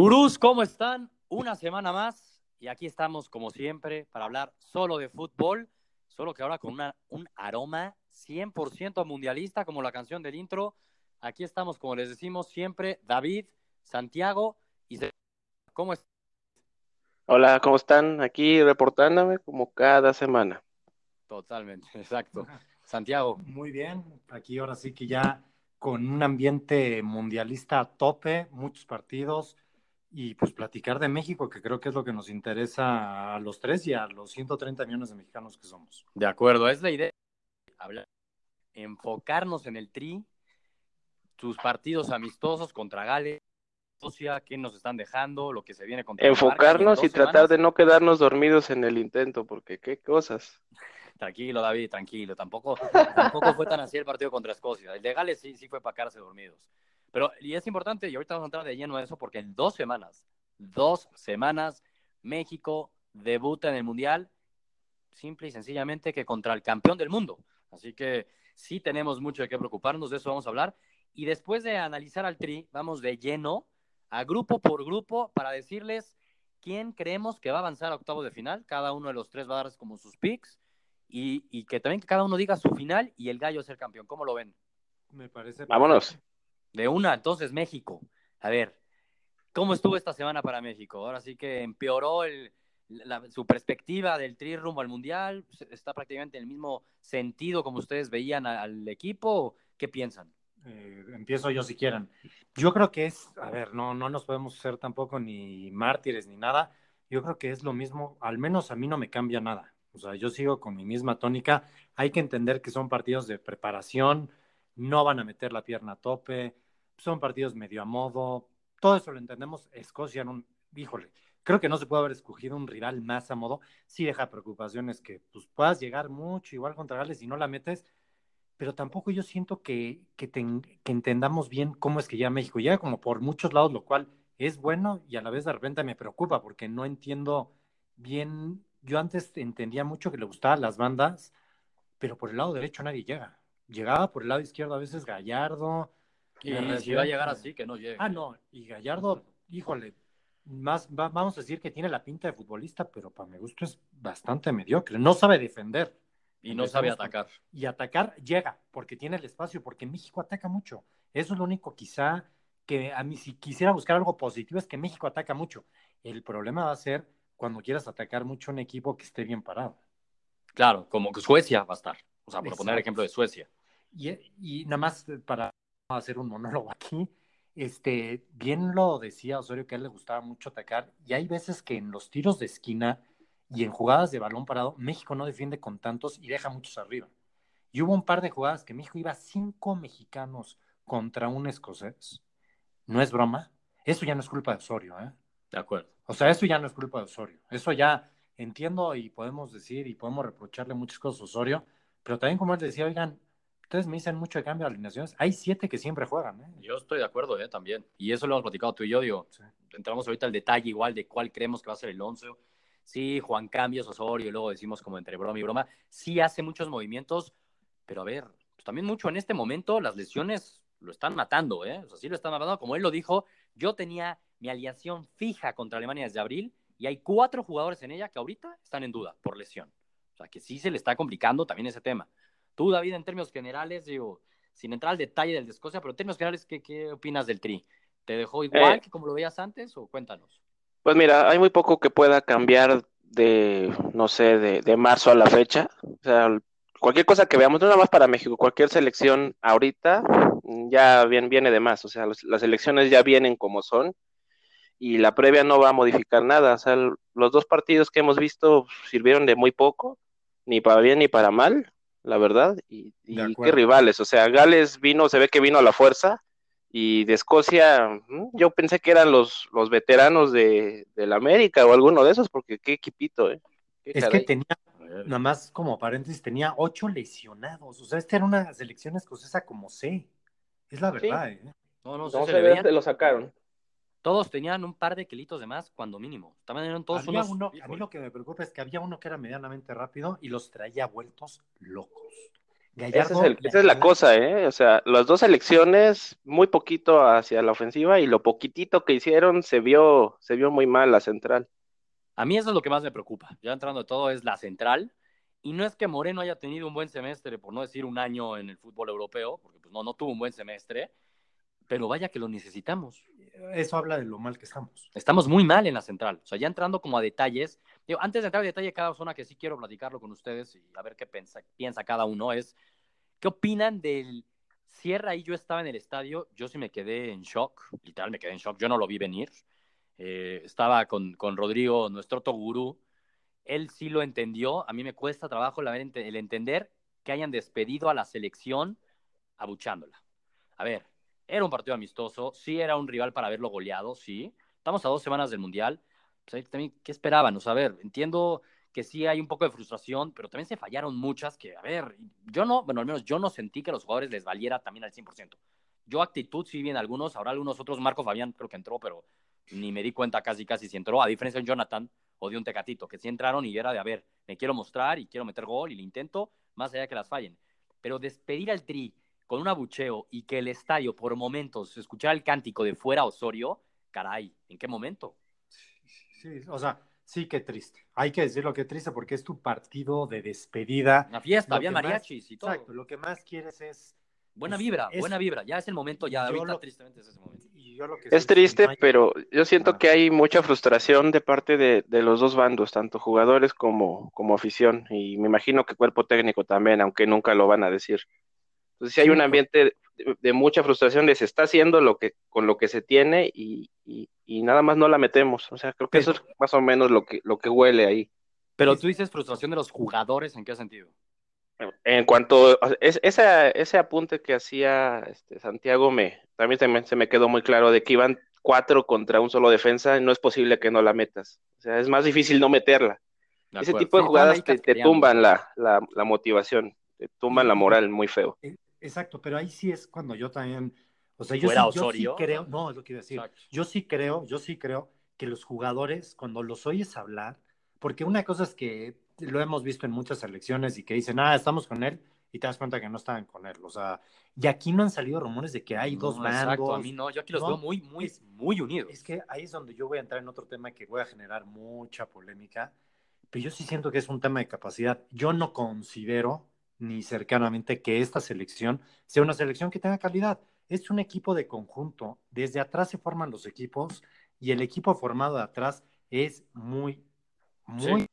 Gurús, ¿cómo están? Una semana más y aquí estamos como siempre para hablar solo de fútbol, solo que ahora con una, un aroma 100% mundialista como la canción del intro. Aquí estamos, como les decimos siempre, David, Santiago y... ¿Cómo están? Hola, ¿cómo están? Aquí reportándome como cada semana. Totalmente, exacto. Santiago. Muy bien, aquí ahora sí que ya con un ambiente mundialista a tope, muchos partidos y pues platicar de México, que creo que es lo que nos interesa a los tres y a los 130 millones de mexicanos que somos. De acuerdo, es la idea. Hablar, enfocarnos en el tri, sus partidos amistosos contra Gales, Rusia, qué nos están dejando, lo que se viene contra Enfocarnos y, y tratar de no quedarnos dormidos en el intento, porque qué cosas. Tranquilo, David, tranquilo. Tampoco, tampoco fue tan así el partido contra Escocia. El de Gales sí, sí fue para quedarse dormidos. Pero, y es importante, y ahorita vamos a entrar de lleno a eso, porque en dos semanas, dos semanas, México debuta en el Mundial, simple y sencillamente que contra el campeón del mundo. Así que sí tenemos mucho de qué preocuparnos, de eso vamos a hablar. Y después de analizar al Tri, vamos de lleno a grupo por grupo para decirles quién creemos que va a avanzar a octavo de final. Cada uno de los tres va a dar como sus picks y, que también que cada uno diga su final y el gallo es el campeón. ¿Cómo lo ven? Me parece. Vámonos. De una, entonces México. A ver, ¿cómo estuvo esta semana para México? Ahora sí que empeoró su perspectiva del tri rumbo al mundial. ¿Está prácticamente en el mismo sentido como ustedes veían al equipo? ¿Qué piensan? Eh, empiezo yo si quieren. Yo creo que es, a ver, no, no nos podemos ser tampoco ni mártires ni nada. Yo creo que es lo mismo, al menos a mí no me cambia nada. O sea, yo sigo con mi misma tónica. Hay que entender que son partidos de preparación, no van a meter la pierna a tope, son partidos medio a modo. Todo eso lo entendemos. Escocia, no, híjole, creo que no se puede haber escogido un rival más a modo. Sí deja preocupaciones que pues, puedas llegar mucho igual contra Gales y no la metes, pero tampoco yo siento que, que, que entendamos bien cómo es que llega México. Llega como por muchos lados, lo cual es bueno y a la vez de repente me preocupa porque no entiendo bien yo antes entendía mucho que le gustaban las bandas, pero por el lado derecho nadie llega. Llegaba por el lado izquierdo a veces Gallardo. Y si va a llegar así, que no llegue. Ah, no, y Gallardo, híjole, más vamos a decir que tiene la pinta de futbolista, pero para mi gusto es bastante mediocre. No sabe defender. Y no sabe atacar. Y atacar llega, porque tiene el espacio, porque México ataca mucho. Eso es lo único quizá que a mí si quisiera buscar algo positivo es que México ataca mucho. El problema va a ser cuando quieras atacar mucho un equipo que esté bien parado. Claro, como que Suecia va a estar. O sea, por poner el ejemplo de Suecia. Y, y, nada más para hacer un monólogo aquí, este, bien lo decía Osorio que a él le gustaba mucho atacar, y hay veces que en los tiros de esquina y en jugadas de balón parado, México no defiende con tantos y deja muchos arriba. Y hubo un par de jugadas que México iba cinco mexicanos contra un escocés. No es broma. Eso ya no es culpa de Osorio, ¿eh? De acuerdo. O sea, eso ya no es culpa de Osorio. Eso ya entiendo y podemos decir y podemos reprocharle muchas cosas a Osorio, pero también como él decía, oigan, ustedes me dicen mucho de cambio de alineaciones, hay siete que siempre juegan. ¿eh? Yo estoy de acuerdo ¿eh? también. Y eso lo hemos platicado tú y yo, digo, entramos ahorita al detalle igual de cuál creemos que va a ser el once. Sí, Juan Cambios, Osorio, y luego decimos como entre broma y broma, sí hace muchos movimientos, pero a ver, pues también mucho en este momento las lesiones lo están matando, ¿eh? O sea, sí lo están matando, como él lo dijo, yo tenía mi aliación fija contra Alemania desde abril y hay cuatro jugadores en ella que ahorita están en duda por lesión. O sea, que sí se le está complicando también ese tema. Tú, David, en términos generales, digo, sin entrar al detalle del de Escocia, pero en términos generales, ¿qué, qué opinas del Tri? ¿Te dejó igual eh, que como lo veías antes o cuéntanos? Pues mira, hay muy poco que pueda cambiar de, no sé, de, de marzo a la fecha. O sea, cualquier cosa que veamos, no nada más para México, cualquier selección ahorita ya viene, viene de más. O sea, las elecciones ya vienen como son y la previa no va a modificar nada. O sea, los dos partidos que hemos visto sirvieron de muy poco, ni para bien ni para mal, la verdad. Y, qué rivales. O sea, Gales vino, se ve que vino a la fuerza. Y de Escocia, mm, yo pensé que eran los, los veteranos de, la América o alguno de esos, porque qué equipito, ¿eh? es que tenía, nada más como paréntesis, tenía ocho lesionados. O sea, esta era una selección escocesa como C. Es la verdad, ¿eh? No, no, no se, se lo sacaron todos tenían un par de kilitos de más, cuando mínimo. También eran todos uno, A mí lo que me preocupa es que había uno que era medianamente rápido y los traía vueltos locos. esa es, la cosa, ¿eh? O sea, las dos elecciones, muy poquito hacia la ofensiva y lo poquitito que hicieron se vio, se vio muy mal la central. A mí eso es lo que más me preocupa. Ya entrando de todo es la central. Y no es que Moreno haya tenido un buen semestre, por no decir un año en el fútbol europeo, porque pues no, no tuvo un buen semestre, pero vaya que lo necesitamos. Eso habla de lo mal que estamos. Estamos muy mal en la central. O sea, ya entrando como a detalles, antes de entrar a detalle cada zona que sí quiero platicarlo con ustedes y a ver qué piensa, piensa cada uno, es ¿Qué opinan del cierre? Ahí yo estaba en el estadio, yo sí me quedé en shock, literal me quedé en shock, yo no lo vi venir. Eh, estaba con, con, Rodrigo, nuestro Togurú, él sí lo entendió, a mí me cuesta trabajo el entender que hayan despedido a la selección abuchándola. A ver, era un partido amistoso, sí era un rival para haberlo goleado, sí. Estamos a dos semanas del Mundial. Pues también, ¿Qué esperaban? O sea, a ver, entiendo que sí hay un poco de frustración, pero también se fallaron muchas que, a ver, yo no, bueno, al menos yo no sentí que a los jugadores les valiera también al 100%. Yo actitud sí bien algunos, ahora algunos otros, Marco Fabián creo que entró, pero ni me di cuenta casi casi si entró, a diferencia de Jonathan o de un Tecatito, que sí entraron y era de, a ver, me quiero mostrar y quiero meter gol y le intento, más allá de que las fallen. Pero despedir al Tri con un abucheo y que el estadio por momentos escuchara el cántico de fuera Osorio, caray, ¿en qué momento? Sí, o sea, Sí, qué triste. Hay que decirlo que triste porque es tu partido de despedida. Una fiesta, había mariachis y todo. Exacto, lo que más quieres es... Buena vibra, buena vibra. Ya es el momento, ya ahorita tristemente es ese momento. es triste, pero yo siento que hay mucha frustración de parte de, los dos bandos, tanto jugadores como, como afición. Y me imagino que cuerpo técnico también, aunque nunca lo van a decir. Entonces, si hay un ambiente de, mucha frustración de se está haciendo lo que, con lo que se tiene y, nada más no la metemos. O sea, creo que eso es más o menos lo que, lo que huele ahí. Pero tú dices frustración de los jugadores, ¿en qué sentido? En cuanto a ese, ese apunte que hacía este, Santiago, me, también se me, quedó muy claro de que iban cuatro contra un solo defensa, y no es posible que no la metas. O sea, es más difícil no meterla. ese tipo de jugadas te, tumban la, la, la, motivación, te tumban la moral muy feo. Exacto, pero ahí sí es cuando yo también, o sea, yo, sí, creo, no, es lo que iba a decir, yo sí creo, yo sí creo que los jugadores, cuando los oyes hablar, porque una cosa es que lo hemos visto en muchas elecciones y que dicen, ah, estamos con él, y te das cuenta que no estaban con él, o sea, y aquí no han salido rumores de que hay dos bandos. Exacto, a mí no, yo aquí los veo muy, muy, muy unidos. Es que ahí es donde yo voy a entrar en otro tema que voy a generar mucha polémica, pero yo sí siento que es un tema de capacidad. Yo no considero ni cercanamente que esta selección sea una selección que tenga calidad. Es un equipo de conjunto. Desde atrás se forman los equipos y el equipo formado de atrás es muy, muy...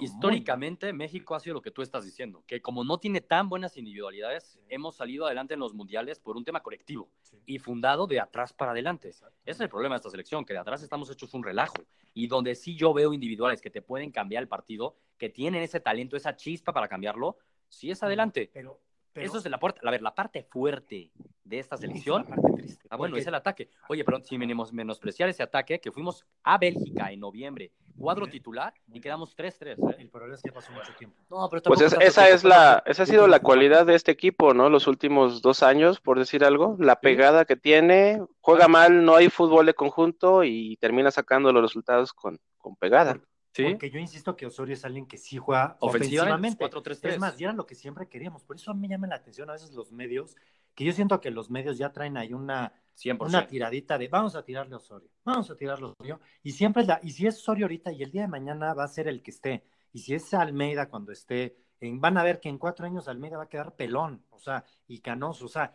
históricamente México ha sido lo que tú estás diciendo, que como no tiene tan buenas individualidades, hemos salido adelante en los mundiales por un tema colectivo y fundado de atrás para adelante. Ese es el problema de esta selección, que de atrás estamos hechos un relajo y donde sí yo veo individuales que te pueden cambiar el partido, que tienen ese talento, esa chispa para cambiarlo, si es adelante. Pero, Eso es la, puerta, a ver, la parte fuerte de esta selección. La parte triste. Ah, bueno, es el ataque. Oye, pero si menospreciar ese ataque, que fuimos a Bélgica en noviembre, cuadro titular, y quedamos 3-3. ¿eh? El problema es que pasó mucho tiempo. No, pero pues esa es la, esa ha sido la cualidad de este equipo, ¿no? Los últimos dos años, por decir algo. La pegada que tiene, juega mal, no hay fútbol de conjunto y termina sacando los resultados con, con pegada. Porque yo insisto que Osorio es alguien que sí juega ofensivamente. es más, y era lo que siempre queríamos. Por eso a mí me llama la atención a veces los medios, que yo siento que los medios ya traen ahí una, una tiradita de vamos a tirarle a Osorio, vamos a tirarle a Osorio. Y siempre, la, y si es Osorio ahorita y el día de mañana va a ser el que esté, y si es Almeida cuando esté, van a ver que en cuatro años Almeida va a quedar pelón, o sea, y canoso, o sea.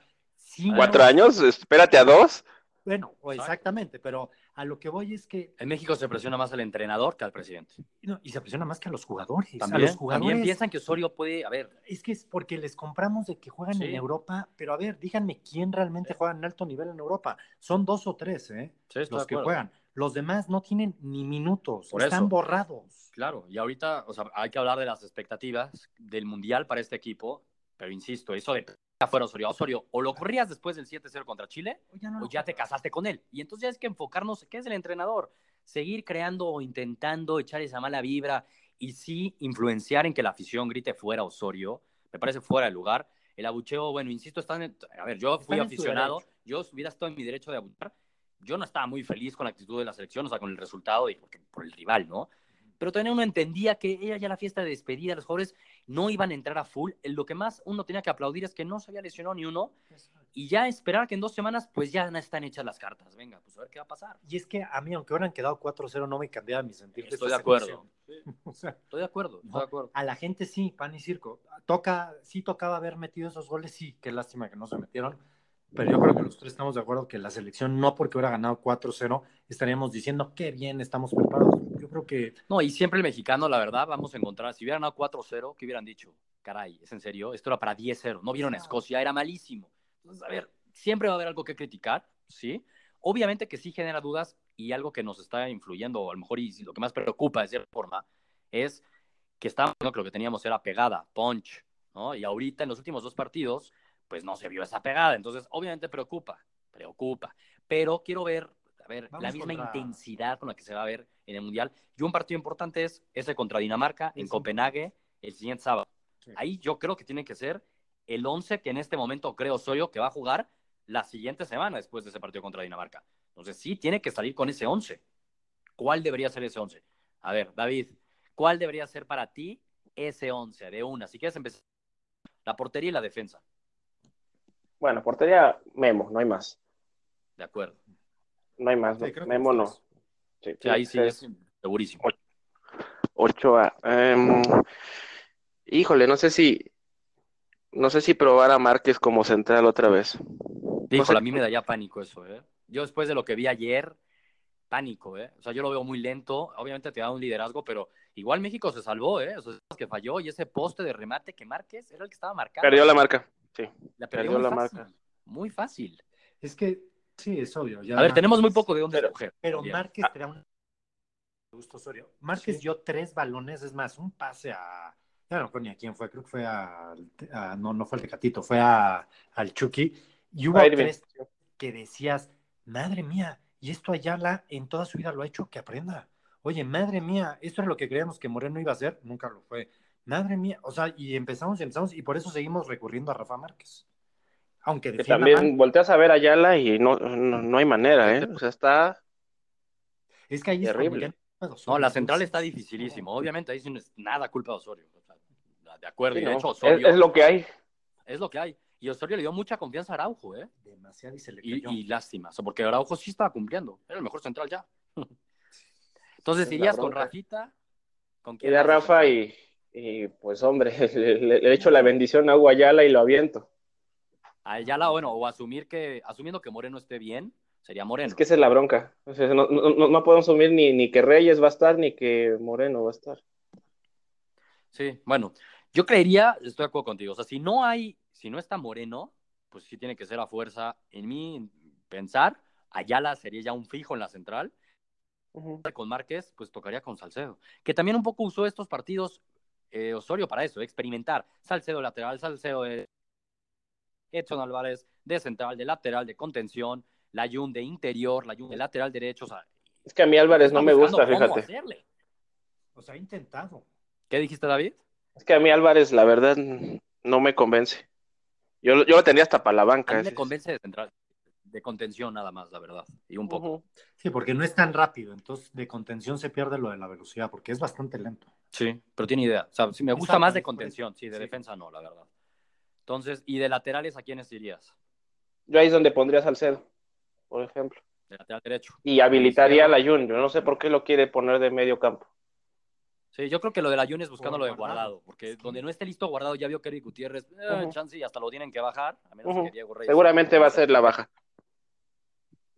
¿Cuatro años? Espérate a dos. Bueno, exactamente, pero a lo que voy es que... En México se presiona más al entrenador que al presidente. y se presiona más que a los jugadores. También, a los jugadores. También piensan que Osorio puede, a ver... Es que es porque les compramos de que juegan en Europa, pero a ver, díganme quién realmente juega en alto nivel en Europa. Son dos o tres, ¿eh? los que juegan. Los demás no tienen ni minutos, están borrados. Claro, y ahorita, o sea, hay que hablar de las expectativas del Mundial para este equipo, pero insisto, eso de fuera Osorio. Osorio, o lo corrías después del 7-0 contra Chile, o ya, te casaste con él. Y entonces ya es que enfocarnos, ¿qué es el entrenador? Seguir creando o intentando echar esa mala vibra y sí influenciar en que la afición grite fuera Osorio, me parece fuera de lugar. El abucheo, bueno, insisto, están en, a ver, yo fui aficionado, yo hubiera estado en mi derecho de abuchear. Yo no estaba muy feliz con la actitud de la selección, o sea, con el resultado y por el rival, ¿no? Pero también uno entendía que era ya la fiesta de despedida, los jugadores no iban a entrar a full. Lo que más uno tenía que aplaudir es que no se había lesionado ni uno y ya esperar que en dos semanas pues ya no están hechas las cartas. Venga, pues a ver qué va a pasar. Y es que a mí, aunque hubieran quedado 4-0, no me cambiaba mi sentido. Estoy de acuerdo. o sea, Estoy de acuerdo, estoy de acuerdo. a la gente sí, pan y circo. Toca, sí tocaba haber metido esos goles, sí, qué lástima que no se metieron. Pero yo creo que los tres estamos de acuerdo que la selección, no porque hubiera ganado 4-0, estaríamos diciendo qué bien estamos preparados. Yo creo que No, y siempre el mexicano, la verdad, vamos a encontrar, si hubieran ganado 4-0, ¿qué hubieran dicho? Caray, ¿es en serio? Esto era para 10-0. No vieron a Escocia, era malísimo. Entonces, a ver, siempre va a haber algo que criticar, ¿sí? Obviamente que sí genera dudas y algo que nos está influyendo, o a lo mejor y lo que más preocupa de cierta forma, es que estábamos viendo que lo que teníamos era pegada, punch, ¿no? Y ahorita en los últimos dos partidos, pues no se vio esa pegada. Entonces, obviamente preocupa, preocupa. Pero quiero ver, a ver, Vamos la misma contra- intensidad con la que se va a ver en el Mundial. Y un partido importante es ese contra Dinamarca en Copenhague el siguiente sábado. Sí. Ahí yo creo que tiene que ser el 11 que en este momento creo soy yo que va a jugar la siguiente semana después de ese partido contra Dinamarca. Entonces sí, tiene que salir con ese 11. ¿Cuál debería ser ese 11? A ver, David, ¿cuál debería ser para ti ese 11 de una? Si quieres empezar, la portería y la defensa. Bueno, portería Memo, no hay más. De acuerdo. No hay más. Sí, no. Memo no. Sí, Sí, ahí sí es es segurísimo. Ochoa. Em, híjole, no sé si. No sé si probar a Márquez como central otra vez. Híjole, sé- a mí me da ya pánico eso, ¿eh? Yo después de lo que vi ayer, pánico, ¿eh? O sea, yo lo veo muy lento. Obviamente te da un liderazgo, pero igual México se salvó, ¿eh? O sea, es que falló y ese poste de remate que Márquez era el que estaba marcando. Perdió la marca. Sí. La perdió la fácil. marca. Muy fácil. es que sí, es obvio. ya A ver, Márquez- tenemos muy poco de dónde Pero- escoger. Pero Bien. Márquez trae un gusto Osorio. Márquez Sí. dio tres balones, es más, un pase a. Ya no ni a quién fue, creo que fue a. a- no, no fue al Tecatito, fue a, al Chucky. Y hubo tres que decías, madre mía, y esto Ayala en toda su vida lo ha hecho, que aprenda. Oye, madre mía, esto es lo que creíamos que Moreno iba a hacer, nunca lo fue. Madre mía, o sea, y empezamos y empezamos, y por eso seguimos recurriendo a Rafa Márquez. Aunque Que también mal, volteas a ver a Ayala y no, no, no hay manera, ¿eh? O sea, está. es que ahí es terrible. ya puedo No, Osorio, la central está dificilísimo. Obviamente ahí sí no es nada culpa de Osorio. O sea, de acuerdo. Sí, y de hecho, es, Osorio es lo que hay. es lo que hay. Y Osorio le dio mucha confianza a Araujo, ¿eh? Demasiado y se le cayó. y lástima, o sea, porque Araujo sí estaba cumpliendo. Era el mejor central ya. Entonces, Es irías con. Rafita. ¿Con quién? Rafa y, y, pues hombre, le, le- le echo la bendición a Hugo Ayala y lo aviento. A Ayala, bueno, o asumir que, asumiendo que Moreno esté bien, sería Moreno. Es que esa es la bronca. O sea, no, no, podemos asumir ni, ni que Reyes va a estar ni que Moreno va a estar. Sí, bueno, yo creería, estoy de acuerdo contigo, o sea, si no hay, si no está Moreno, pues sí tiene que ser a fuerza, en mi pensar, Ayala sería ya un fijo en la central, con Márquez, pues tocaría con Salcedo, que también un poco usó estos partidos eh, Osorio para eso, experimentar, Salcedo lateral, Salcedo de Edson Álvarez de central, de lateral, de contención, Layun de interior, Layun de lateral derecho, o sea, Es que a mí Álvarez no me gusta, cómo fíjate. hacerle. O sea, ha intentado. ¿Qué dijiste, David? Es que a mí Álvarez, la verdad, no me convence. Yo, yo lo tendría hasta para la A banca. mí ese. me convence de central, de contención nada más, la verdad, y un poco. Sí, porque no es tan rápido, entonces de contención se pierde lo de la velocidad, porque es bastante lento. Sí, pero tiene idea. O sea, sí, me gusta Exacto, más de contención, sí, de Sí. defensa no, la verdad. Entonces, ¿y de laterales a quiénes irías? Yo ahí es donde pondría Salcedo, por ejemplo. De lateral derecho. Y habilitaría a la Jun. Yo no sé por qué lo quiere poner de medio campo. Sí, yo creo que lo de la Jun es buscando lo de Guardado. porque Sí. donde no esté listo guardado ya vio que Eric Gutiérrez, eh, chance y hasta lo tienen que bajar, a menos Ujú. que Diego Reyes. Seguramente va a ser la baja.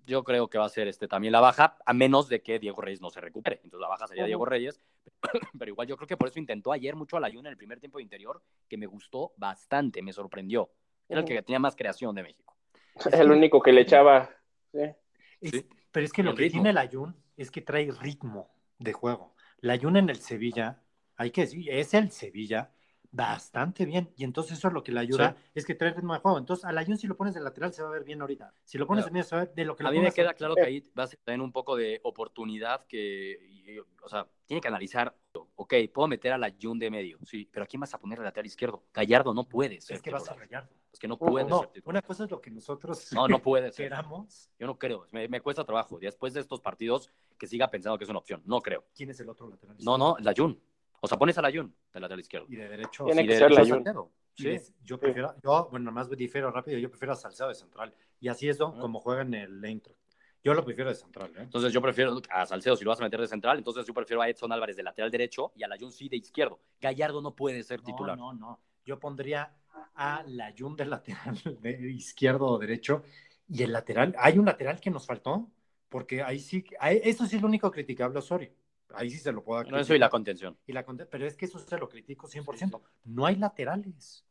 Yo creo que va a ser este también la baja, a menos de que Diego Reyes no se recupere. Entonces la baja sería. Diego Reyes, pero igual yo creo que por eso intentó ayer mucho a la en el primer tiempo de interior, que me gustó bastante, me sorprendió. Era el que tenía más creación de México. Es el único que le echaba. Es- Sí. Pero es que lo El que ritmo. tiene la Jun es que trae ritmo de juego. La Jun en el Sevilla, hay que decir, es el Sevilla bastante bien. Y entonces eso es lo que le ayuda, es que trae ritmo de juego. Entonces a la Jun si lo pones de lateral se va a ver bien ahorita. Si lo pones Claro. de medio se va a ver de lo que lo A mí me queda claro que ahí va a ser también un poco de oportunidad que, o sea, tiene que analizar, ok, puedo meter a la Jun de medio, sí, pero ¿a quién vas a poner de lateral izquierdo? Gallardo no puede ser. Es que va a ser titular. Gallardo. Es que no puede no, ser titular. una cosa es lo que nosotros No, no puede ser. queramos. Yo no creo. Me, me cuesta trabajo. Después de estos partidos, que siga pensando que es una opción. No creo. ¿Quién es el otro lateral? No, no, la Jun. O sea, pones a la Jun del lateral izquierdo. Y de derecho. Tiene que de ser la derecho Jun. Salcedo. y Sí. de- yo prefiero, yo, bueno, más difiero rápido, yo prefiero a Salcedo de central. Y así es ¿no? Ah. como juega en el Eintracht. Yo lo prefiero de central, ¿eh? Entonces yo prefiero a Salcedo si lo vas a meter de central, entonces yo prefiero a Edson Álvarez de lateral derecho y a la Jun sí de izquierdo. Gallardo no puede ser titular. No, no, no. Yo pondría a la Jun de lateral de izquierdo o derecho. Y el lateral, hay un lateral que nos faltó, porque ahí sí, ahí- eso sí es lo único criticable a Osorio. Ahí sí se lo puedo No, eso y la contención. y la pero es que eso se lo critico 100%. No hay laterales.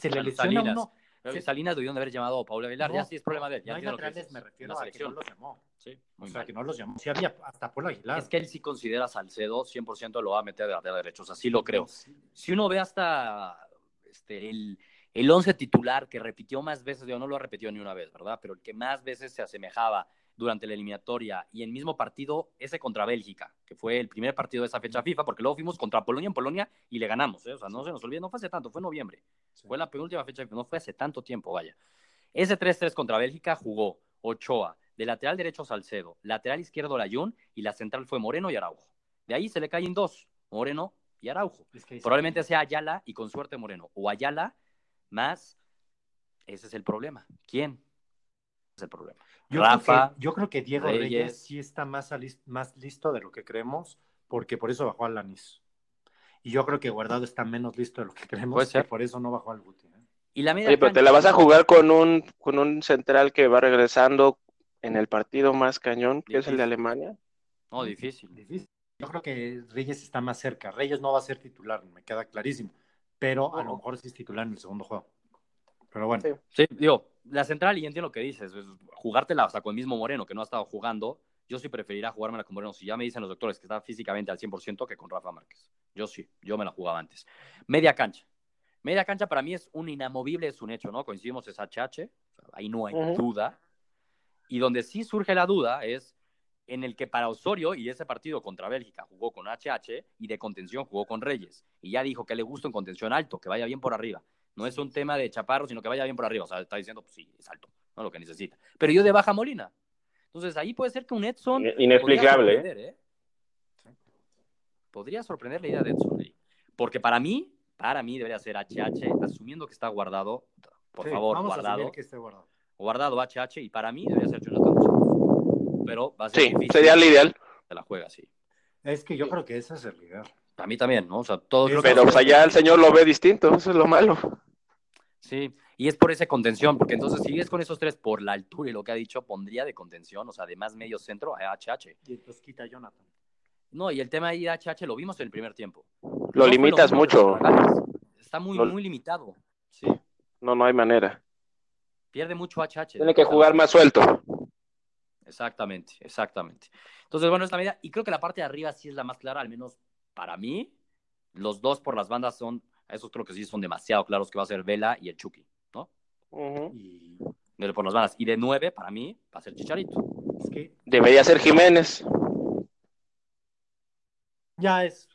Se le lesiona Salinas. uno. Pero Sí. Salinas debieron de haber llamado a Paula Aguilar. No, ya sí es problema de él. Ya no hay laterales, me refiero la a que no selección. los llamó. Sí, O sea, mal. que no los llamó. Sí había hasta Paul Aguilar. Es que él sí considera a Salcedo 100% lo va a meter de lateral derecho. O sea, sí lo creo. Si uno ve hasta este, el, el 11 titular que repitió más veces, yo no lo ha repetido ni una vez, ¿verdad? Pero el que más veces se asemejaba durante la eliminatoria y en mismo partido, ese contra Bélgica, que fue el primer partido de esa fecha FIFA, porque luego fuimos contra Polonia en Polonia y le ganamos, ¿eh? O sea, no se nos olvide, no fue hace tanto, fue en noviembre. Sí. Fue la penúltima fecha, no fue hace tanto tiempo, vaya. Ese 3-3 contra Bélgica jugó Ochoa, de lateral derecho Salcedo, lateral izquierdo Layún y la central fue Moreno y Araujo. De ahí se le caen dos, Moreno y Araujo. Es que- Probablemente sea Ayala y con suerte Moreno. O Ayala más. Ese es el problema. ¿Quién? El problema. Yo Rafa, creo que, yo creo que Diego Reyes. Reyes, sí está más, más listo de lo que creemos, porque por eso bajó al Lanis. Y yo creo que Guardado está menos listo de lo que creemos, Puede ser. que por eso no bajó al Guti. ¿eh? Y la media Oye, pero te la vas a jugar con un, con un central que va regresando en el partido más cañón, que es el de Alemania. No, difícil. Difícil. Yo creo que Reyes está más cerca. Reyes no va a ser titular, me queda clarísimo. Pero a lo mejor sí es titular en el segundo juego. Pero bueno, Sí. Sí, digo, la central, y entiendo lo que dices, es jugártela hasta con el mismo Moreno, que no ha estado jugando. Yo sí preferiría jugármela con Moreno. Si ya me dicen los doctores que está físicamente al 100% que con Rafa Márquez. Yo sí, yo me la jugaba antes. Media cancha. Media cancha para mí es un inamovible, es un hecho, ¿no? Coincidimos, es HH, ahí no hay duda. Y donde sí surge la duda es en el que para Osorio y ese partido contra Bélgica jugó con HH y de contención jugó con Reyes. Y ya dijo que le gusta en contención alto, que vaya bien por arriba. No es un tema de chaparro, sino que vaya bien por arriba. O sea, está diciendo, pues sí, es alto, no lo que necesita. Pero yo de baja Molina. Entonces ahí puede ser que un Edson. In- inexplicable, podría sorprender, ¿eh? Podría sorprender la idea de Edson ahí. Porque para mí, para mí debería ser HH, asumiendo que está guardado. Por sí, favor, vamos guardado. asumir que esté guardado. Guardado HH, y para mí debería ser Jonathan. Pero va a ser Sí, difícil. sería el ideal. Se la juega así. Es que yo creo que ese es el líder. A mí también, ¿no? O sea, todos Sí, que- Pero pues allá el señor lo ve distinto, eso es lo malo. Sí, y es por esa contención, porque entonces si es con esos tres por la altura y lo que ha dicho, pondría de contención, o sea, de más medio centro a HH. Y entonces quita a Jonathan. No, y el tema ahí de HH lo vimos en el primer tiempo. Lo No limitas mucho. Está muy, Lo- muy limitado. Sí, No, no hay manera. pierde mucho HH. Tiene que jugar más suelto. Exactamente, exactamente. Entonces, bueno, esta medida, y creo que la parte de arriba sí es la más clara, al menos para mí. Los dos por las bandas son, esos creo que sí son demasiado claros que va a ser Vela y el Chucky, ¿no? Ujú. Y De- por las bandas. Y de nueve, para mí, va a ser Chicharito. es que Debería ser Jiménez. ya es.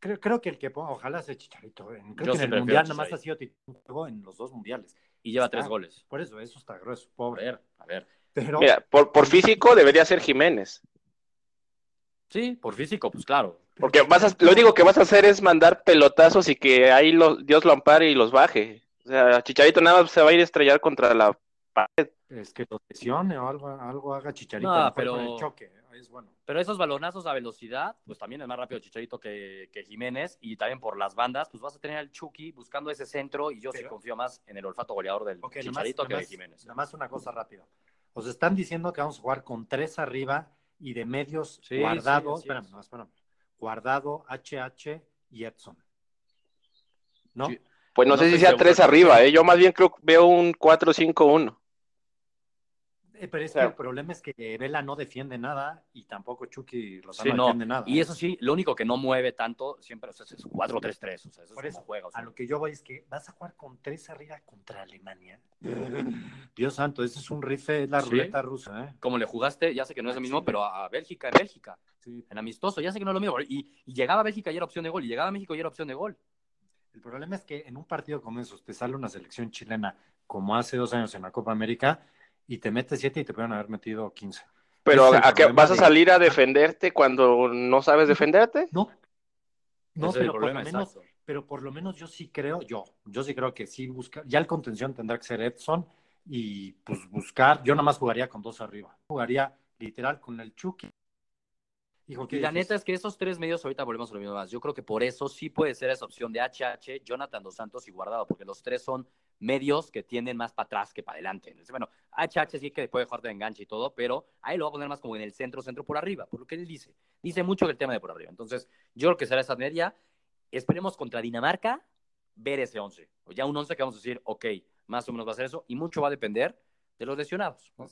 Creo, creo que el que ponga, ojalá sea Chicharito. en- Creo Yo que en el Mundial a nada más ha sido titular en los dos mundiales. Y lleva Está. tres goles. Por eso, eso está grueso, A pobre. ver, a ver. Pero Mira, por, por físico debería ser Jiménez. Sí, por físico, pues claro. Porque vas a, lo único que vas a hacer es mandar pelotazos y que ahí lo- Dios lo ampare y los baje. O sea, Chicharito nada más se va a ir a estrellar contra la pared. es que lo lesione o algo, algo haga Chicharito No, pero- el choque. Es bueno. Pero esos balonazos a velocidad, pues también es más rápido Chicharito que, que Jiménez. Y también por las bandas, pues vas a tener al Chucky buscando ese centro. Y yo sí Pero- confío más en el olfato goleador del nomás, Chicharito que de Jiménez. nomás una cosa rápida. Os están diciendo que vamos a jugar con tres arriba y de medios Sí, guardado, sí, así espérame, es. no, espérame, guardado, HH y Edson. ¿No? Sí. Pues no, No sé si sea tres arriba, ¿eh? Yo más bien creo que veo un 4-5-1. Eh, pero es O sea- que el problema es que Vela no defiende nada y tampoco Chucky Lozano Sí, no. defiende nada. Y ¿eh? eso sí, lo único que no mueve tanto siempre o sea, es 4-3-3. O sea, eso Por es eso, como juega. o sea. a lo que yo voy es que vas a jugar con tres arriba contra Alemania. Dios santo, eso es un rife, es la Sí. ruleta rusa, ¿eh? Como le jugaste, ya sé que no es lo Ah, mismo, pero a Bélgica, en Bélgica, Sí. en amistoso, ya sé que no es lo mismo. Y, y llegaba a Bélgica y era opción de gol, y llegaba a México y era opción de gol. El problema es que en un partido como esos te sale una selección chilena como hace dos años en la Copa América y te metes siete y te pueden haber metido 15. Pero Ese es el ¿a qué problema vas a salir a defenderte cuando no sabes defenderte? No. No, pero por, lo menos, pero por lo menos yo sí creo, yo, yo sí creo que sí busca, ya el contención tendrá que ser Edson y pues buscar, yo nada más jugaría con dos arriba, jugaría literal con el Chucky. Hijo, Y la neta es que esos tres medios, ahorita volvemos a lo mismo más. Yo creo que por eso sí puede ser esa opción de HH, Jonathan Dos Santos y Guardado, porque los tres son medios que tienden más para atrás que para adelante. Entonces, bueno, HH sí que puede jugar de enganche y todo, pero ahí lo va a poner más como en el centro, centro por arriba, por lo que él dice. Dice mucho que el tema de por arriba. Entonces, yo creo que será esa media. Esperemos contra Dinamarca ver ese 11. O ya un 11 que vamos a decir, ok, más o menos va a ser eso, y mucho va a depender de los lesionados. ¿no?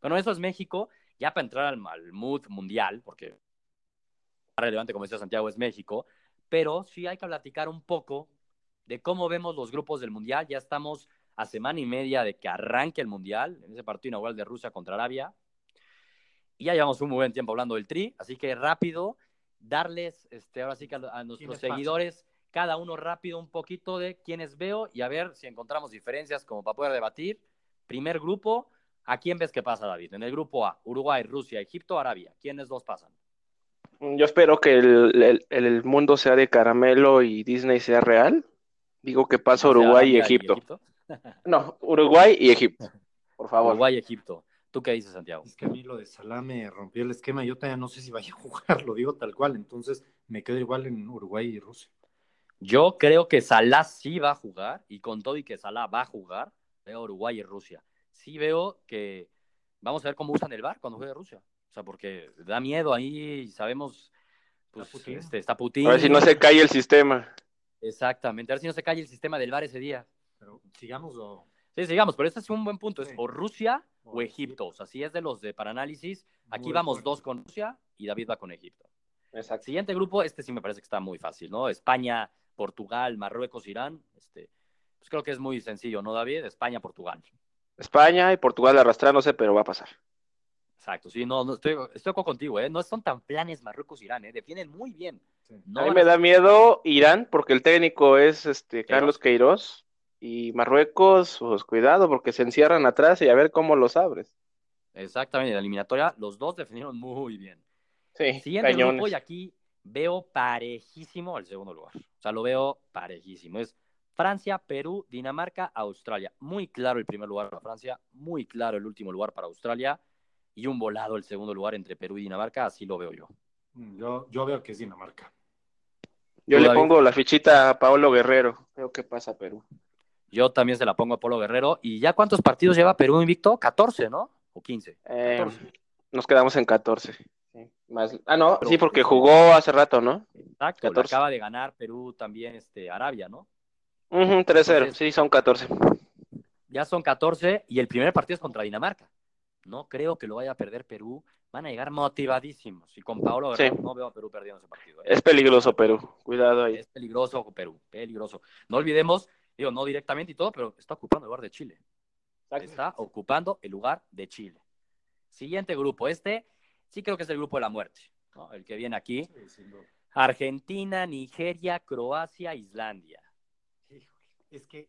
Bueno, eso es México, ya para entrar al, al mood mundial, porque más relevante, como decía Santiago, es México, pero sí hay que platicar un poco de cómo vemos los grupos del mundial. Ya estamos a semana y media de que arranque el mundial, en ese partido inaugural de Rusia contra Arabia. Y ya llevamos un muy buen tiempo hablando del tri, así que rápido, darles, este, ahora sí que a, a nuestros seguidores, cada uno rápido un poquito de quiénes veo y a ver si encontramos diferencias como para poder debatir. Primer grupo, ¿a quién ves que pasa, David? En el grupo A, Uruguay, Rusia, Egipto, Arabia. ¿Quiénes dos pasan? Yo espero que el, el- el mundo sea de caramelo y Disney sea real. Digo que pasa Uruguay y Egipto. No, Uruguay y Egipto. Por favor. Uruguay y Egipto. ¿Tú qué dices, Santiago? Es que a mí lo de Salah me rompió el esquema. Yo todavía no sé si vaya a jugar, lo digo tal cual. Entonces me quedo igual en Uruguay y Rusia. Yo creo que Salah sí va a jugar y con todo y que Salah va a jugar, veo Uruguay y Rusia. Sí veo que vamos a ver cómo usan el VAR cuando juegue Rusia. O sea, porque da miedo ahí sabemos, pues Está Putin. este, está Putin. A ver si no se cae el sistema. Exactamente, a ver si no se cae el sistema del VAR ese día. Pero sigamos o... Sí, sigamos, pero este es un buen punto. Es Sí. o Rusia o O Egipto. Egipto. O sea, si es de los de para análisis, aquí Muy vamos fuerte. dos con Rusia y David va con Egipto. Exacto. Siguiente grupo, este sí me parece que está muy fácil, ¿no? España, Portugal, Marruecos, Irán. Este, pues creo que es muy sencillo, ¿no, David? España, Portugal. España y Portugal arrastrándose, pero va a pasar. Exacto, sí, no, no estoy, estoy contigo, ¿eh? No son tan planes Marruecos, Irán, ¿eh? Defienden muy bien. Sí. No a mí me a- da miedo Irán porque el técnico es este Carlos Queiroz y Marruecos, pues cuidado porque se encierran atrás y a ver cómo los abres. Exactamente, en la eliminatoria los dos defendieron muy bien. Sí, Siguiente cañones. grupo y aquí veo parejísimo el segundo lugar. O sea, lo veo parejísimo. Es Francia, Perú, Dinamarca, Australia. Muy claro el primer lugar para Francia, muy claro el último lugar para Australia y un volado el segundo lugar entre Perú y Dinamarca, así lo veo yo. Mm, Yo, yo veo que es Dinamarca. Yo le pongo la fichita a Paolo Guerrero. Veo qué pasa Perú. Yo también se la pongo a Polo Guerrero. ¿Y ya cuántos partidos lleva Perú invicto? 14, ¿no? O 15. Eh, 14. nos quedamos en 14. Sí, más... Ah, no, Pero- sí, porque jugó hace rato, ¿no? Exacto, le 14. acaba de ganar Perú también este, Arabia, ¿no? Ujú, 3-0, Entonces- sí, son 14. Ya son 14 y el primer partido es contra Dinamarca. No creo que lo vaya a perder Perú. Van a llegar motivadísimos. Y con Paolo Sí. no veo a Perú perdiendo ese partido. ¿eh? Es peligroso Perú, cuidado ahí. Es peligroso Perú, peligroso. No olvidemos, digo, no directamente y todo, pero está ocupando el lugar de Chile. Está ocupando el lugar de Chile. Siguiente grupo, este sí creo que es el grupo de la muerte, ¿no? el que viene aquí. Sí. Argentina, Nigeria, Croacia, Islandia. Es que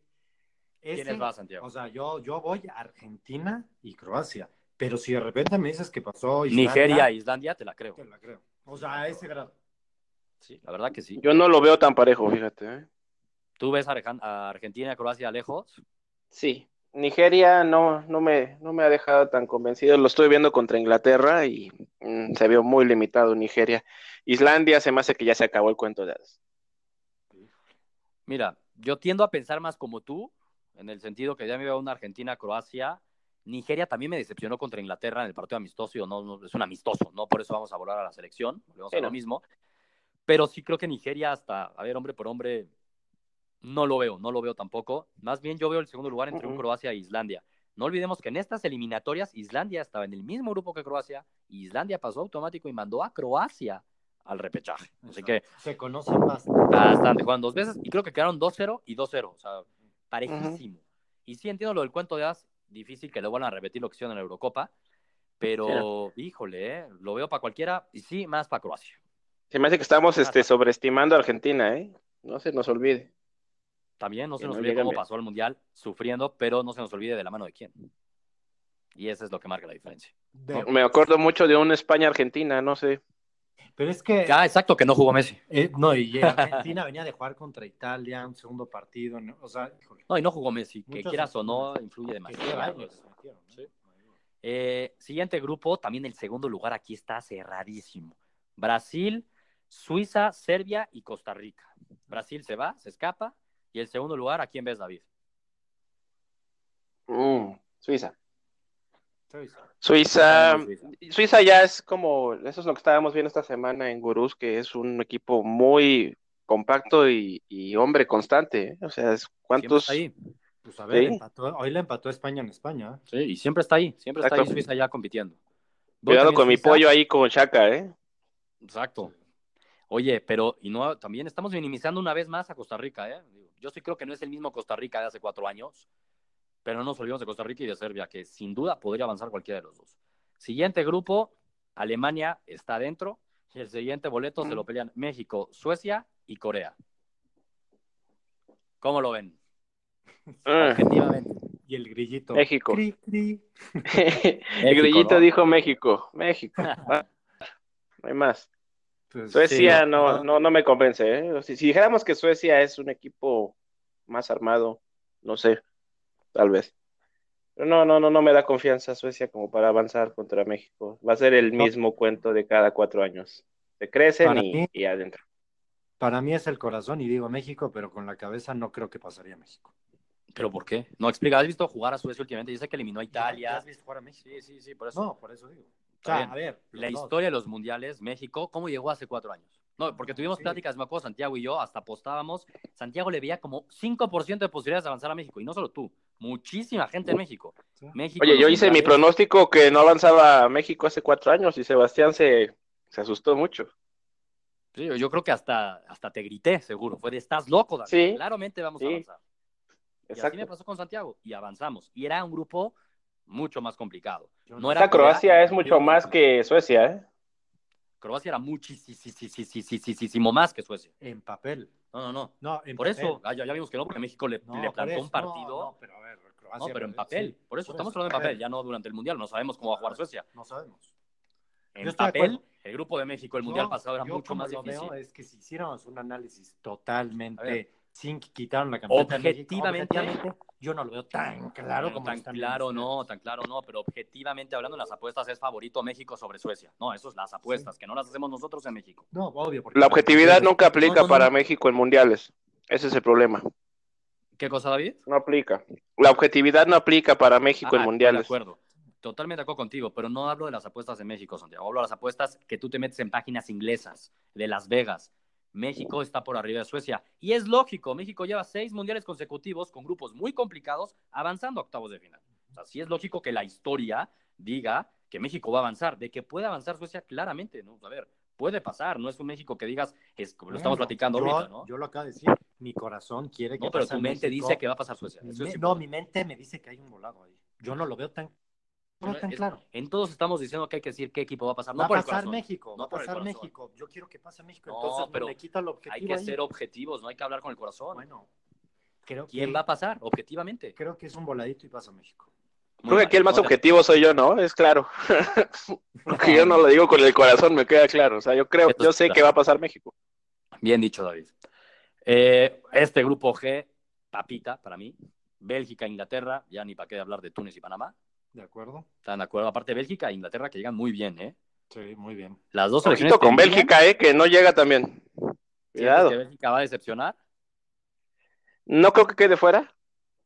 ¿Quiénes ese- va, Santiago? O sea, yo, yo voy a Argentina y Croacia. Pero si de repente me dices que pasó Islandia, Nigeria e Islandia, te la creo. te la creo. O sea, a ese grado. Sí, la verdad que sí. Yo no lo veo tan parejo, fíjate. ¿eh? ¿Tú ves a Argentina y Croacia lejos? Sí, Nigeria no, no, me, no me ha dejado tan convencido. Lo estoy viendo contra Inglaterra y mm, se vio muy limitado Nigeria. Islandia se me hace que ya se acabó el cuento de hadas. Mira, yo tiendo a pensar más como tú, en el sentido que ya me veo una Argentina-Croacia. Nigeria también me decepcionó contra Inglaterra en el partido amistoso. no, no, es un amistoso, no por eso vamos a volar a la selección. Volvemos Sí, a no. lo mismo. Pero sí creo que Nigeria, hasta, a ver, hombre por hombre, no lo veo, no lo veo tampoco. Más bien yo veo el segundo lugar entre un. Croacia e Islandia. No olvidemos que en estas eliminatorias Islandia estaba en el mismo grupo que Croacia. y Islandia pasó automático y mandó a Croacia al repechaje. Así que Se conocen bastante. Bastante, jugaron dos veces y creo que quedaron 2-0 y 2-0, o sea, parejísimo. Y sí entiendo lo del cuento de As, difícil que lo vuelvan a repetir lo que hicieron en la Eurocopa, pero híjole, ¿eh? lo veo para cualquiera y sí, más para Croacia. Se me hace que estamos este, sobreestimando a Argentina, ¿eh? No se nos olvide. También no se nos no olvide cómo bien. pasó al Mundial sufriendo, pero no se nos olvide de la mano de quién. Y eso es lo que marca la diferencia. De- Me acuerdo mucho de un España-Argentina, no sé. Pero es que, Ah, exacto, que no jugó Messi. eh, no, y Argentina venía de jugar contra Italia, un segundo partido, ¿no? o sea, híjole, No, y no jugó Messi, que quieras o no, influye demasiado. Sí. Eh, siguiente grupo, también el segundo lugar aquí está cerradísimo. Brasil, Suiza, Serbia y Costa Rica. Brasil se va, se escapa. Y el segundo lugar, ¿a quién ves, David? Mm, Suiza. Suiza, Suiza. Suiza ya es como, eso es lo que estábamos viendo esta semana en Gurús, que es un equipo muy compacto y, y hombre constante. ¿eh? O sea, es- ¿cuántos? ahí. Pues a ver, Sí. empató- hoy le empató España en España. ¿eh? Sí, y siempre está ahí. Siempre está ahí. Suiza ya compitiendo. Cuidado con mi pollo ahí con Chaca, ¿eh? Exacto. Oye, pero y no, también estamos minimizando una vez más a Costa Rica, ¿eh? Yo sí creo que no es el mismo Costa Rica de hace cuatro años, pero no nos olvidemos de Costa Rica y de Serbia, que sin duda podría avanzar cualquiera de los dos. Siguiente grupo, Alemania está adentro, y el siguiente boleto se lo pelean México, Suecia y Corea. ¿Cómo lo ven? Ah, Objetivamente. Y el grillito. México. Cri, cri. El grillito ¿no? dijo México, México. No hay más. Pues, Suecia sí, no, no, no me convence, ¿eh? Si, si dijéramos que Suecia es un equipo más armado, no sé, tal vez. Pero no, no, no, no me da confianza Suecia como para avanzar contra México. Va a ser el No. mismo cuento de cada cuatro años. Se crecen Para y, mí- y adentro. Para mí es el corazón y digo México, pero con la cabeza no creo que pasaría México. ¿Pero por qué? No, explica, ¿has visto jugar a Suecia últimamente? Yo sé que eliminó a ¿Ya Italia. has visto jugar a México? Sí, sí, sí, por eso. No, por eso digo. O Está sea, bien. a ver, la dos. historia de los mundiales, México, ¿cómo llegó hace cuatro años? No, porque tuvimos Sí. pláticas, me acuerdo, Santiago y yo, hasta apostábamos. Santiago le veía como 5% de posibilidades de avanzar a México, y no solo tú, muchísima gente en México. Sí. México Oye, yo hice mi pronóstico que no avanzaba a México hace cuatro años y Sebastián se, se asustó mucho. Sí, yo creo que hasta, hasta te grité, seguro. Fue de, estás loco, David. Sí. Claramente vamos a avanzar. Y así me Exacto. pasó con Santiago, y avanzamos. Y era un grupo mucho más complicado. No era Esta Croacia Corea, es mucho más que Suecia, ¿eh? Croacia era muchísimo más que Suecia. En papel. No, no, no. No, en Por papel. eso, ah, ya, ya vimos que no, porque México le, No, le por plantó eso, un partido. No, pero a ver, Croacia. No, pero en sí, papel. por eso por estamos eso. hablando en papel, ya no durante el Mundial. No sabemos cómo va a jugar Suecia. No sabemos. En papel, el grupo de México, el Mundial pasado, era yo mucho como más lo difícil. veo es que si hiciéramos un análisis totalmente sin quitar la camiseta de México, Objetivamente. objetivamente, yo no lo veo tan claro como tan claro no, tan claro no, pero objetivamente hablando en las apuestas es favorito México sobre Suecia. No, eso es las apuestas, que no las hacemos nosotros en México. No, obvio. porque- La objetividad nunca aplica No, no, no. para México en mundiales. Ese es el problema. ¿Qué cosa, David? No aplica. La objetividad no aplica para México en Ah, mundiales. De acuerdo. Totalmente de acuerdo contigo, pero no hablo de las apuestas en México, Santiago. Hablo de las apuestas que tú te metes en páginas inglesas, de Las Vegas. México está por arriba de Suecia. Y es lógico, México lleva seis mundiales consecutivos con grupos muy complicados avanzando a octavos de final. O sea, sí es lógico que la historia diga que México va a avanzar. De que puede avanzar Suecia, claramente, ¿no? A ver, puede pasar. No es un México que digas, es como lo estamos Bueno, platicando yo, ahorita, ¿no? Yo lo acabo de decir. Mi corazón quiere que No, pero pase tu mente México. dice que va a pasar Suecia. Mi es no, mi mente me dice que hay un volado ahí. Yo no lo veo tan, no tan Es- claro. En todos estamos diciendo que hay que decir qué equipo va a pasar. No va a pasar corazón. México, No va a pasar corazón. México. Yo quiero que pase México. No, Entonces pero quita el objetivo. Hay que ahí. ser objetivos, no hay que hablar con el corazón. Bueno, creo ¿Quién que, va a pasar? Objetivamente. creo que es un voladito y pasa México. Creo que aquí el más objetivo soy yo, ¿no? Es claro. Porque yo no lo digo con el corazón, me queda claro. O sea, yo creo, yo sé que va a pasar México. Bien dicho, David. Eh, este grupo G, papita para mí. Bélgica, Inglaterra, ya ni para qué hablar de Túnez y Panamá. ¿De acuerdo? ¿Están de acuerdo? Aparte, Bélgica e Inglaterra que llegan muy bien, ¿eh? Sí, muy bien. Las dos selecciones. Con Bélgica, ¿eh? Que no llega también. ¿Sientes Cuidado. que Bélgica va a decepcionar? No creo que quede fuera,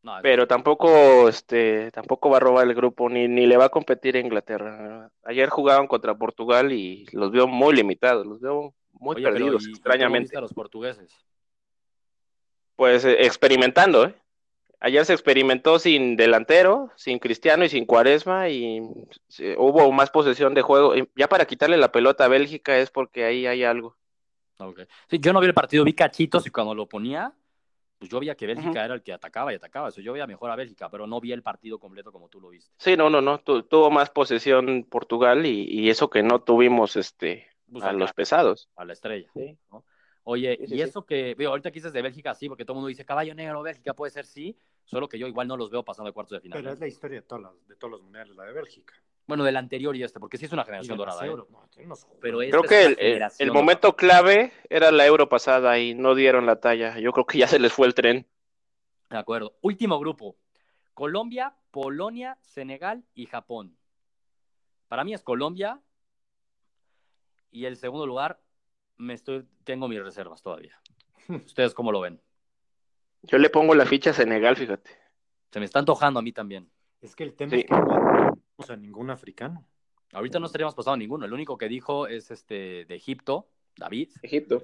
No, es- pero tampoco, este, tampoco va a robar el grupo, ni, ni le va a competir a Inglaterra. Ayer jugaban contra Portugal y los veo muy limitados, los veo muy Oye, pero perdidos, ¿y- y cómo extrañamente. viste a los portugueses? Pues eh, experimentando, ¿eh? Ayer se experimentó sin delantero, sin Cristiano y sin Cuaresma y sí, hubo más posesión de juego. Y Ya para quitarle la pelota a Bélgica es porque ahí hay algo. Ok. Sí, yo no vi el partido, vi cachitos y cuando lo ponía, pues yo veía que Bélgica era el que atacaba y atacaba. Eso yo veía mejor a Bélgica, pero no vi el partido completo como tú lo viste. Sí, no, no, no, tu- tuvo más posesión Portugal y, y eso que no tuvimos este Pues a acá, los pesados. a la estrella. Sí. ¿no? Oye, Sí, sí, y sí. eso que, veo, ahorita que dices de Bélgica, sí, porque todo el mundo dice caballo negro, Bélgica puede ser sí, solo que yo igual no los veo pasando de cuartos de final. Pero es la historia de, todas las- de todos los mundiales, la de Bélgica. Bueno, del anterior y este, porque sí es una generación dorada. ¿eh? No, Pero Creo es que el momento clave era la Euro pasada y no dieron la talla. Yo creo que ya se les fue el tren. De acuerdo. Último grupo. Colombia, Polonia, Senegal y Japón. Para mí es Colombia. Y el segundo lugar, me estoy, tengo mis reservas todavía. ¿Ustedes cómo lo ven? Yo le pongo la ficha a Senegal, fíjate. Se me está antojando a mí también. Es que el tema Sí. es que no tenemos a ningún africano. Ahorita no estaríamos pasando ninguno. El único que dijo es este de Egipto, David. Egipto.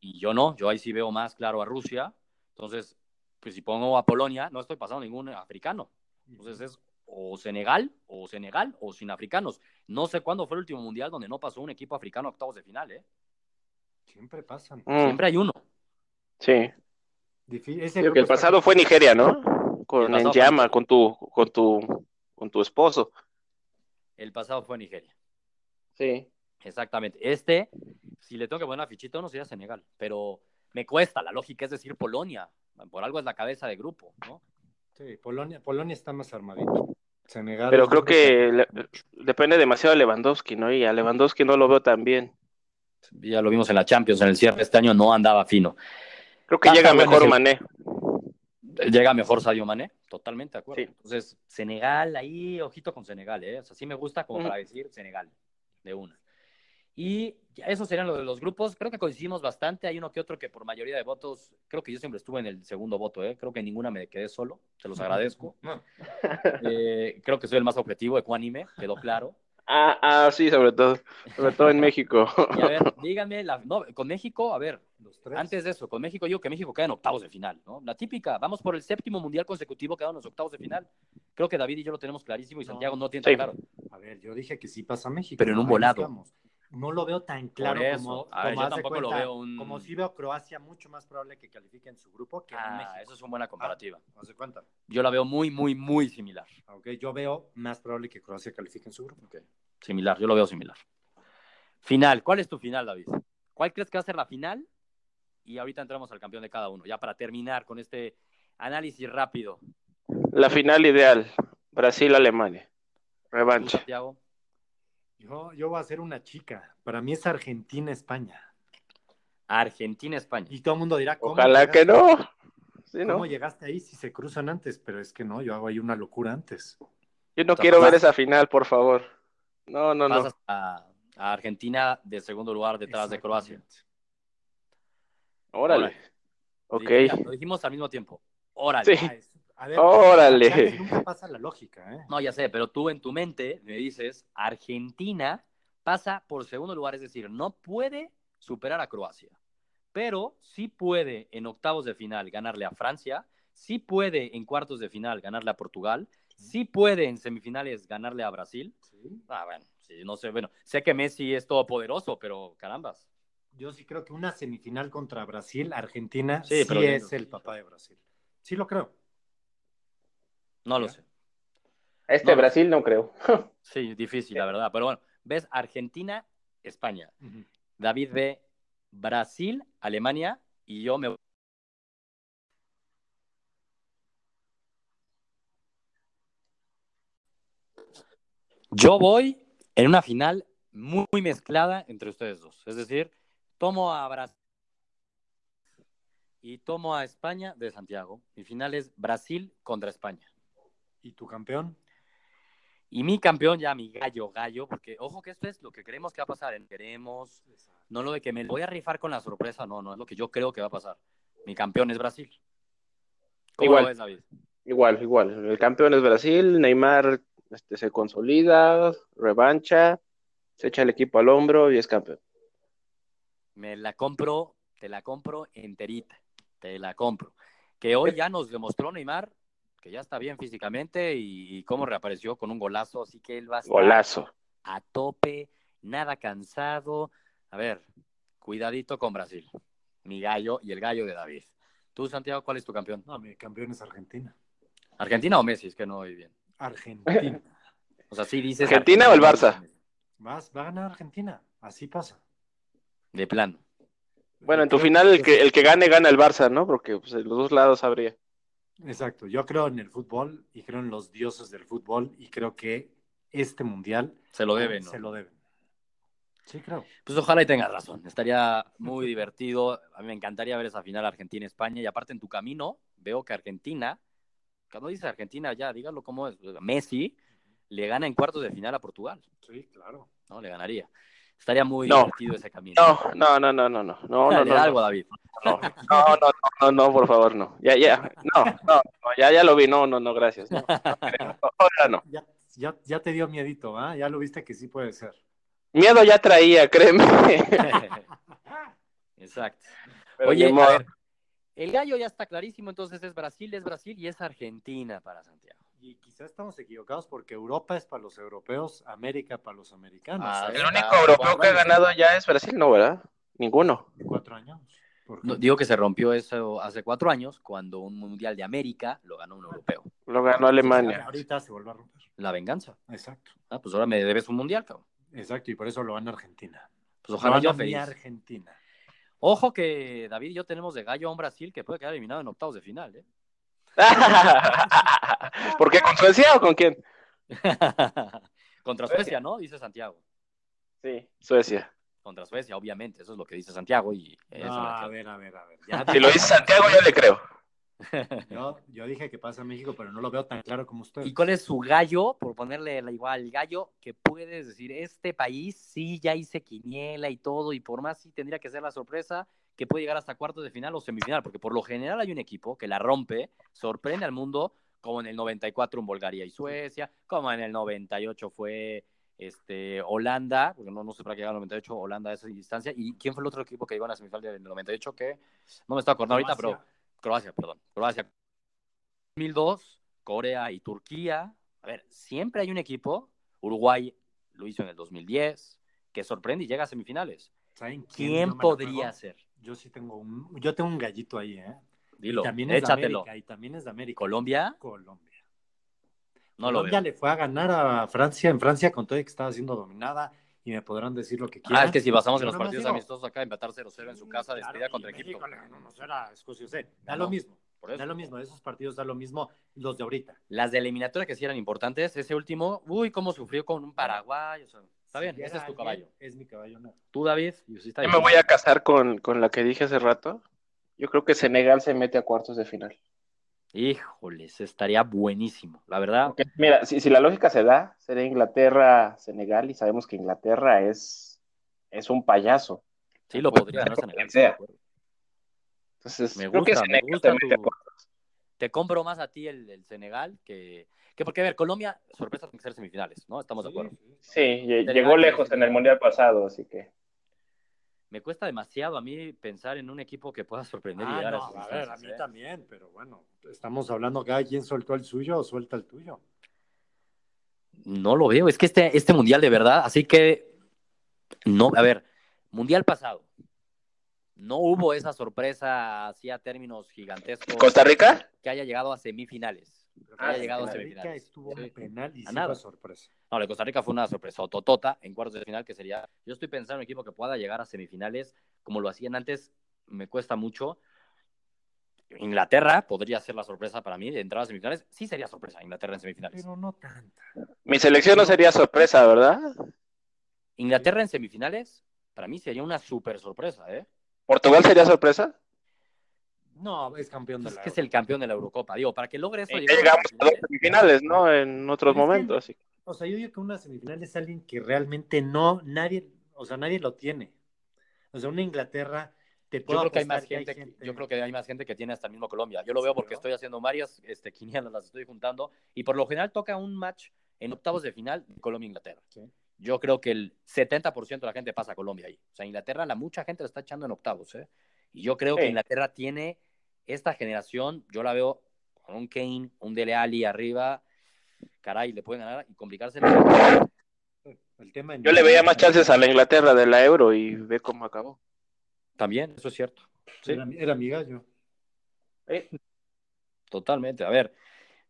Y yo no. Yo ahí sí veo más claro a Rusia. Entonces, pues si pongo a Polonia, no estoy pasando ningún africano. Entonces es o Senegal, o Senegal, o sin africanos. No sé cuándo fue el último mundial donde no pasó un equipo africano a octavos de final, ¿eh? Siempre pasan. Mm, Siempre hay uno. Sí. Difí- ese Digo que grupo el está- pasado fue Nigeria, ¿no? El Con pasado Llama, fue- con tu, con tu, con tu esposo. El pasado fue Nigeria. Sí. Exactamente. Este, si le tengo que poner una fichita, no sería Senegal. Pero me cuesta. La lógica es decir Polonia. Por algo es la cabeza de grupo, ¿no? Sí, Polonia, Polonia está más armadito. Senegal. Pero creo que le- depende demasiado de Lewandowski, ¿no? Y a Lewandowski no lo veo tan bien. Ya lo vimos en la Champions, en el cierre de este año no andaba fino. Creo que Ah, llega mejor Mané. Llega mejor Sadio Mané, totalmente de acuerdo. Sí. Entonces, Senegal, ahí, ojito con Senegal, ¿eh? O sea, sí me gusta como para decir Senegal, de una. Y ya esos serían los de los grupos. Creo que coincidimos bastante. Hay uno que otro que por mayoría de votos, creo que yo siempre estuve en el segundo voto, ¿eh? Creo que en ninguna me quedé solo, se los agradezco. No. Eh, creo que soy el más objetivo, ecuánime, quedó claro. Ah, ah, sí, sobre todo. Sobre todo en México. Y a ver, díganme, la, no, con México, a ver, Los tres. Antes de eso, con México, yo que México queda en octavos de final, ¿no? La típica, vamos por el séptimo mundial consecutivo quedado en los octavos de final. Creo que David y yo lo tenemos clarísimo y No. Santiago no tiene tan claro. A ver, yo dije que sí pasa México. Pero en un volado. estamos. No lo veo tan claro eso. como, A ver, como yo tampoco lo veo un- Como si veo Croacia mucho más probable que califique en su grupo que en Ah, México. eso es una buena comparativa. Haz de cuenta. Yo la veo muy, muy, muy similar. Ok, yo veo más probable que Croacia califique en su grupo. Ok. Similar, yo lo veo similar. Final, ¿cuál es tu final, David? ¿Cuál crees que va a ser la final? Y ahorita entramos al campeón de cada uno, ya para terminar con este análisis rápido. La final ideal. Brasil-Alemania. ¿Tú, Revancha. Santiago? Yo, yo voy a ser una chica. Para mí es Argentina-España. Argentina-España. Y todo el mundo dirá, ¿cómo Ojalá llegaste- que no. Sí, ¿Cómo ¿no? llegaste ahí si se cruzan antes? Pero es que no, yo hago ahí una locura antes. Yo no sea, quiero ver esa final, por favor. No, no, no. A, a Argentina de segundo lugar detrás de Croacia. Exactamente. Órale. Ok. Lo dijimos al mismo tiempo. Órale. Sí. Ah, a ver, Órale. Nunca pasa la lógica, ¿eh? No, ya sé, pero tú en tu mente me dices, Argentina pasa por segundo lugar, es decir, no puede superar a Croacia, pero sí puede en octavos de final ganarle a Francia, sí puede en cuartos de final ganarle a Portugal, sí puede en semifinales ganarle a Brasil. Sí. Ah, bueno, sí, no sé, bueno, sé que Messi es todopoderoso, pero carambas. Yo sí creo que una semifinal contra Brasil, Argentina, Sí, sí, pero- es el papá de Brasil. Sí lo creo. No lo sé. Este No. Brasil no creo. Sí, difícil, la verdad, pero bueno, ves Argentina, España. David ve Brasil, Alemania y yo me Yo voy en una final muy mezclada entre ustedes dos. Es decir, tomo a Brasil y tomo a España de Santiago. Mi final es Brasil contra España. ¿Y tu campeón? Y mi campeón, ya mi gallo, gallo, porque ojo que esto es lo que creemos que va a pasar. ¿eh? Queremos, no lo de que me voy a rifar con la sorpresa, no, no es lo que yo creo que va a pasar. Mi campeón es Brasil. ¿Cómo Igual. lo ves, David? Igual, igual. El campeón es Brasil. Neymar este, se consolida, revancha, se echa el equipo al hombro y es campeón. Me la compro, te la compro enterita, te la compro. Que hoy ya nos demostró Neymar que ya está bien físicamente y, y cómo reapareció con un golazo, así que él va a estar Golazo. a tope, nada cansado. A ver, cuidadito con Brasil. Mi gallo y el gallo de David. Tú, Santiago, ¿cuál es tu campeón? No, mi campeón es Argentina. ¿Argentina o Messi? Es que no oí bien. Argentina. O sea, sí dices. ¿Argentina o el Barça? Vas, va a ganar Argentina. Así pasa. De plano. Bueno, en tu final el que, el que gane, gana el Barça, ¿no? Porque pues, en los dos lados habría. Exacto, yo creo en el fútbol y creo en los dioses del fútbol y creo que este mundial se lo deben. ¿no? Se lo deben. Sí, creo. Pues ojalá y tengas razón. Estaría muy divertido. A mí me encantaría ver esa final Argentina-España. Y aparte, en tu camino, veo que Argentina, cuando dices Argentina, ya dígalo cómo es. Messi le gana en cuartos de final a Portugal. Sí, claro. No, le ganaría. Estaría muy No. divertido ese camino. No, no, no, no, no, no, no, no, Dale, no, no, algo, David. no, no, no, no, no, no, por favor, no. Ya, ya, no, no, no, ya, ya lo vi, no, no, no, gracias. No, no, no, ahora no. Ya, ya, ya te dio miedito, ¿ah? Ya lo viste que sí puede ser. Miedo ya traía, créeme. Exacto. Pero Oye, a ver, el gallo ya está clarísimo, entonces es Brasil, es Brasil y es Argentina para Santiago. Y quizás estamos equivocados porque Europa es para los europeos, América para los americanos. Ah. El único europeo que ha ganado ya es Brasil, ¿no, verdad? Ninguno. Cuatro años. Digo que se rompió eso hace cuatro años, cuando un mundial de América lo ganó un europeo. Lo ganó Alemania. Ahorita se vuelve a romper. La venganza. Exacto. Ah, pues ahora me debes un mundial, cabrón. Exacto, y por eso lo gana Argentina. Pues ojalá Lo yo gana mi feliz. Argentina. Ojo que David y yo tenemos de gallo a un Brasil que puede quedar eliminado en octavos de final, ¿eh? ¿Por qué? ¿Con Suecia o con quién? Contra Suecia, ¿no? Dice Santiago. Sí, Suecia. Contra Suecia, obviamente, eso es lo que dice Santiago y eso No, me a ver, a ver, a ver. Ya Si lo dice Santiago, yo le creo. yo, yo dije que pasa a México, pero no lo veo tan claro como usted. ¿Y cuál es su gallo, por ponerle la igual, gallo que puedes decir, este país sí ya hice quiniela y todo, y por más sí tendría que ser la sorpresa que puede llegar hasta cuartos de final o semifinal, porque por lo general hay un equipo que la rompe, sorprende al mundo, como en el 94 en Bulgaria y Suecia, como en el 98 fue este, Holanda, porque no, no sé para qué llegó el 98, Holanda a esa distancia, y ¿quién fue el otro equipo que llegó a la semifinal del 98? Que no me estoy acordando ahorita, pero Croacia. Perdón. Croacia. 2002, Corea y Turquía. A ver, siempre hay un equipo, Uruguay lo hizo en el 2010, que sorprende y llega a semifinales. ¿Saben ¿Quién la podría ser? Yo sí tengo un, yo tengo un gallito ahí, ¿eh? Dilo, y también es échatelo. de América, y también es de América. ¿Colombia? Colombia. No lo Colombia veo. le fue a ganar a Francia en Francia con todo y que estaba siendo dominada y me podrán decir lo que quieran. Ah, es que si basamos en los partidos digo, amistosos acá, empatar 0-0 en su casa, claro, despedida contra México Egipto. le ganó, no será Escocia, sí, Da Ganó. lo mismo. Por eso. Da lo mismo, esos partidos da lo mismo los de ahorita. Las de eliminatoria que sí eran importantes, ese último, uy, cómo sufrió con un Paraguay. o sea, está bien, Si ese es tu caballo. Es mi caballo, no. Tú, David, y sí está Yo bien. me voy a casar con, con la que dije hace rato. Yo creo que Senegal se mete a cuartos de final. Híjoles, estaría buenísimo. La verdad, mira, si, si la lógica se da, sería Inglaterra-Senegal y sabemos que Inglaterra es, es un payaso. sí lo podría ser ganar Senegal. sea. Entonces, Me creo que gusta, me Senegal gusta se mete a cuartos. Te compro más a ti el, el Senegal que, que porque, a ver, Colombia, sorpresa, tiene que ser semifinales, ¿no? Estamos de acuerdo. Sí, Senegal llegó lejos en el Mundial pasado, así que... Me cuesta demasiado a mí pensar en un equipo que pueda sorprender y Ah, llegar no, a a ver, a mí ¿eh? también, pero bueno, estamos hablando cada quien soltó el suyo o suelta el tuyo. No lo veo, es que este, este mundial de verdad, así que, no, a ver, mundial pasado, no hubo esa sorpresa así a términos gigantescos ¿Costa Rica? que haya llegado a semifinales. Que Ah, haya llegado a Costa claro. Rica semifinales. estuvo Sí. un penal y A sí nada. fue sorpresa. No, la de Costa Rica fue una sorpresa totota en cuartos de final que sería. Yo estoy pensando en un equipo que pueda llegar a semifinales como lo hacían antes. Me cuesta mucho. Inglaterra podría ser la sorpresa para mí de entrar a semifinales. Sí sería sorpresa Inglaterra en semifinales. Pero no tanta. Mi selección no sería sorpresa, ¿verdad? Inglaterra en semifinales para mí sería una super sorpresa, ¿eh? ¿Portugal sería sorpresa? No, es campeón de Es la que es el campeón de la Eurocopa. Digo, para que logre eso. A llegamos a dos semifinales. ¿no? En otros Es que- momentos. así O sea, yo digo que una semifinal es alguien que realmente no, nadie, o sea, nadie lo tiene. O sea, una Inglaterra te puedo Yo creo que hay apostar más gente, gente- yo creo que hay más gente que tiene hasta el mismo Colombia. Yo lo veo porque ¿no? estoy haciendo varias este, quinielas, las estoy juntando, y por lo general toca un match en octavos de final de Colombia-Inglaterra. Sí. Yo creo que el 70% de la gente pasa a Colombia ahí. O sea, Inglaterra, la mucha gente la está echando en octavos, ¿eh? Y yo creo que. Inglaterra tiene esta generación, yo la veo con un Kane, un Dele Alli arriba, caray, le pueden ganar y complicarse. El tema en- Yo le veía más chances a la Inglaterra de la Euro y ve cómo acabó. También, eso es cierto. Sí. Era, era mi gallo. Totalmente. A ver,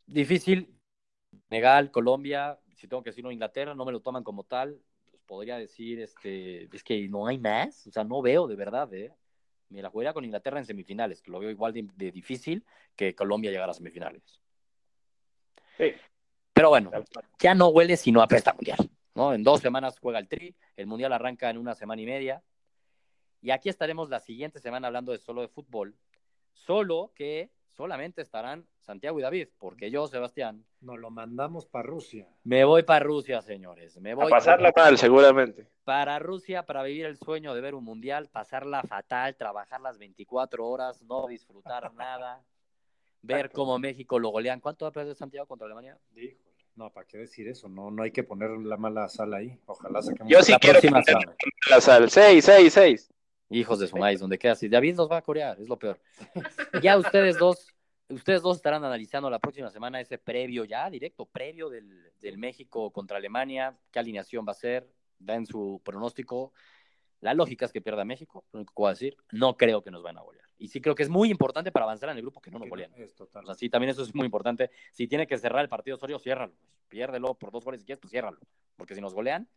difícil. Senegal, Colombia, si tengo que decirlo, Inglaterra, no me lo toman como tal. Pues podría decir, este, es que no hay más. O sea, no veo de verdad, ¿eh? Me la jugaría con Inglaterra en semifinales, que lo veo igual de, de difícil que Colombia llegar a semifinales. Sí. Pero bueno, ya no huele sino apesta mundial. ¿no? En dos semanas juega el Tri, el mundial arranca en una semana y media. Y aquí estaremos la siguiente semana hablando de solo de fútbol. Solo que solamente estarán Santiago y David, porque yo, Sebastián, Nos lo mandamos para Rusia. me voy para Rusia, señores. Me A voy pasarla mal, seguramente. para Rusia para vivir el sueño de ver un mundial, pasarla fatal, trabajar las 24 horas, no disfrutar nada, ver cómo México lo golean. ¿Cuánto va a perder Santiago contra Alemania? Híjole. No, ¿para qué decir eso? No, no hay que poner la mala sal ahí. Ojalá saquemos. Yo sí La quiero próxima semana. la sal. 6, 6, 6. Hijos de su maíz, donde queda así. David los va a corear, es lo peor. Ya ustedes dos, ustedes dos estarán analizando la próxima semana ese previo ya, directo, previo del, del México contra Alemania, qué alineación va a ser, dan su pronóstico. La lógica es que pierda México, lo único que a decir, no creo que nos van a golear. Y sí creo que es muy importante para avanzar en el grupo que no nos goleen. Es total. O sea, sí, también eso es muy importante. Si tiene que cerrar el partido Osorio, ciérralo. Piérdelo por dos goles si quieres, pues ciérralo. Porque si nos golean,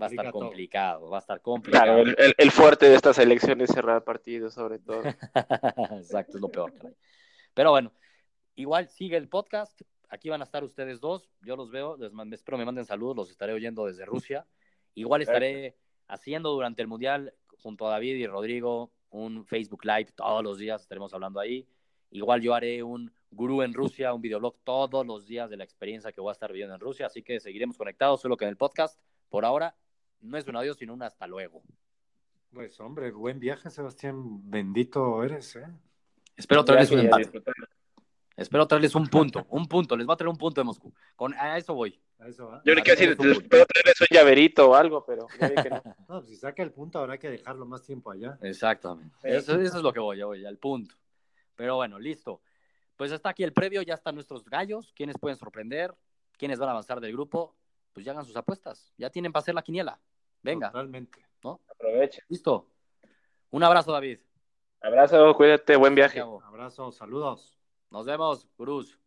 va a estar todo. complicado, va a estar complicado. Claro, el, el- el fuerte de esta selección es cerrar partidos, sobre todo. Exacto, es lo peor, caray. Pero bueno, igual sigue el podcast. Aquí van a estar ustedes dos. Yo los veo. Les espero me manden saludos. Los estaré oyendo desde Rusia. Igual estaré haciendo durante el Mundial junto a David y Rodrigo un Facebook Live todos los días. Estaremos hablando ahí. Igual yo haré un gurú en Rusia, un videoblog todos los días de la experiencia que voy a estar viviendo en Rusia. Así que seguiremos conectados, solo que en el podcast, por ahora, no es un adiós, sino un hasta luego. Pues hombre, buen viaje, Sebastián. Bendito eres, ¿eh? Espero traerles un empate. Espero traerles un punto, un punto. Les voy a traer un punto de Moscú. Con, a eso voy. A eso va. Yo le quiero decir, puedo traerles un llaverito o algo, pero ya vi que no. No, pues si saca el punto habrá que dejarlo más tiempo allá. Exactamente. Sí. Eso, eso es lo que voy, ya voy, al punto. Pero bueno, listo. Pues está aquí el previo, ya están nuestros gallos. ¿Quiénes pueden sorprender? ¿Quiénes van a avanzar del grupo? Pues ya hagan sus apuestas. Ya tienen para hacer la quiniela. Venga, Totalmente. Aprovecha. listo. Un abrazo, David. Abrazo, cuídate, buen viaje. Abrazo, saludos. Nos vemos, Cruz.